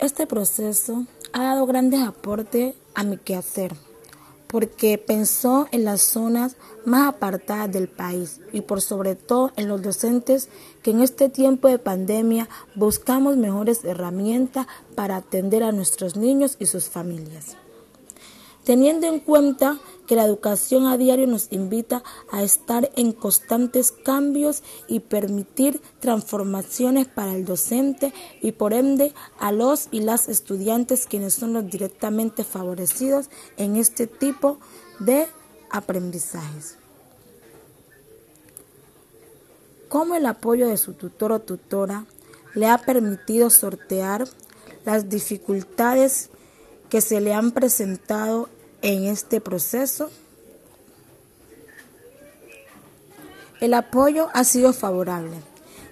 Este proceso ha dado grandes aportes a mi quehacer, porque pensó en las zonas más apartadas del país y por sobre todo en los docentes que en este tiempo de pandemia buscamos mejores herramientas para atender a nuestros niños y sus familias. Teniendo en cuenta que la educación a diario nos invita a estar en constantes cambios y permitir transformaciones para el docente y por ende a los y las estudiantes quienes son los directamente favorecidos en este tipo de aprendizajes. Cómo el apoyo de su tutor o tutora le ha permitido sortear las dificultades que se le han presentado en este proceso. El apoyo ha sido favorable,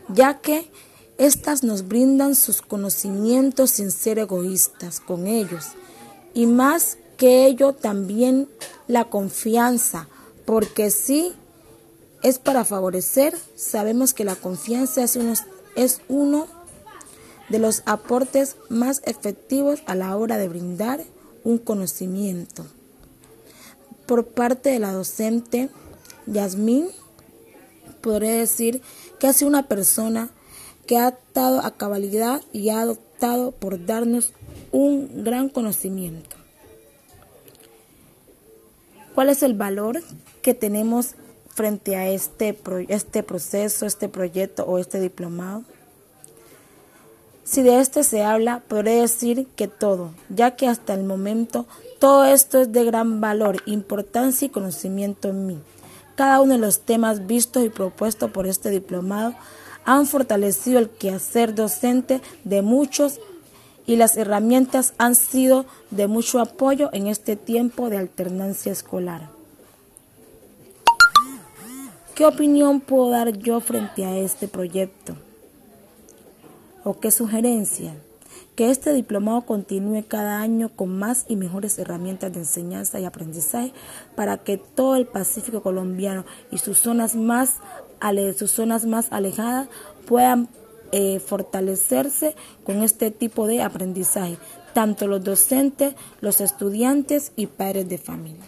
ya que éstas nos brindan sus conocimientos sin ser egoístas con ellos y más que ello también la confianza, porque si es para favorecer, sabemos que la confianza es es uno de los aportes más efectivos a la hora de brindar un conocimiento. Por parte de la docente Yasmín, podré decir que ha sido una persona que ha estado a cabalidad y ha adoptado por darnos un gran conocimiento. ¿Cuál es el valor que tenemos frente a este, este proceso, este proyecto o este diplomado? Si de este se habla, podré decir que todo, ya que hasta el momento todo esto es de gran valor, importancia y conocimiento en mí. Cada uno de los temas vistos y propuestos por este diplomado han fortalecido el quehacer docente de muchos y las herramientas han sido de mucho apoyo en este tiempo de alternancia escolar. ¿Qué opinión puedo dar yo frente a este proyecto? O qué sugerencia? Que este diplomado continúe cada año con más y mejores herramientas de enseñanza y aprendizaje para que todo el Pacífico colombiano y sus zonas más, sus zonas más alejadas puedan eh, fortalecerse con este tipo de aprendizaje, tanto los docentes, los estudiantes y padres de familia.